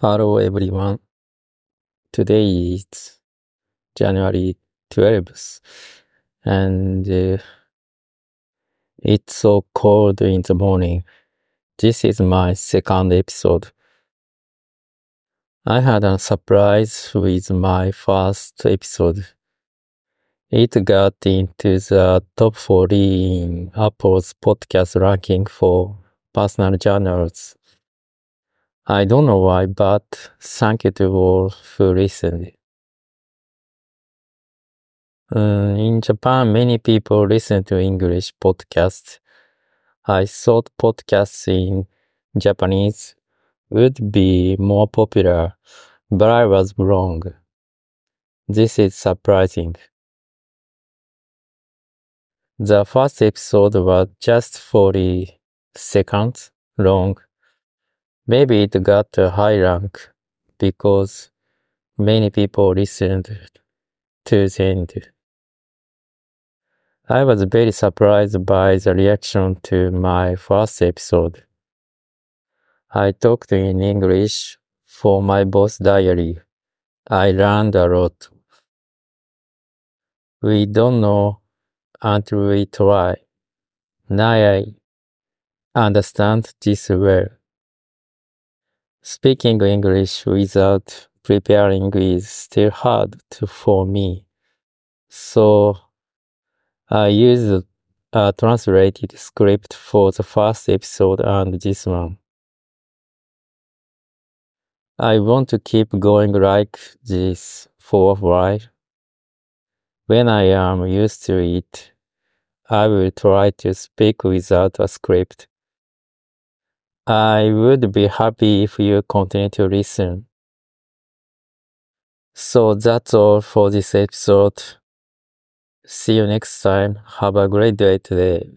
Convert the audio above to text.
Hello everyone. Today is January 12th and uh, it's so cold in the morning. This is my second episode. I had a surprise with my first episode. It got into the top 40 in Apple's podcast ranking for personal journals. I don't know why, but thank you to all who listened. Uh, in Japan, many people listen to English podcasts. I thought podcasts in Japanese would be more popular, but I was wrong. This is surprising. The first episode was just 40 seconds long. Maybe it got a high rank because many people listened to the. I was very surprised by the reaction to my first episode. I talked in English for my voice diary. I learned a lot. We don't know until we try. Now I understand this well. Speaking English without preparing is still hard to, for me. So I used a translated script for the first episode and this one. I want to keep going like this for a while. When I am used to it, I will try to speak without a script. I would be happy if you continue to listen. So that's all for this episode. See you next time. Have a great day today.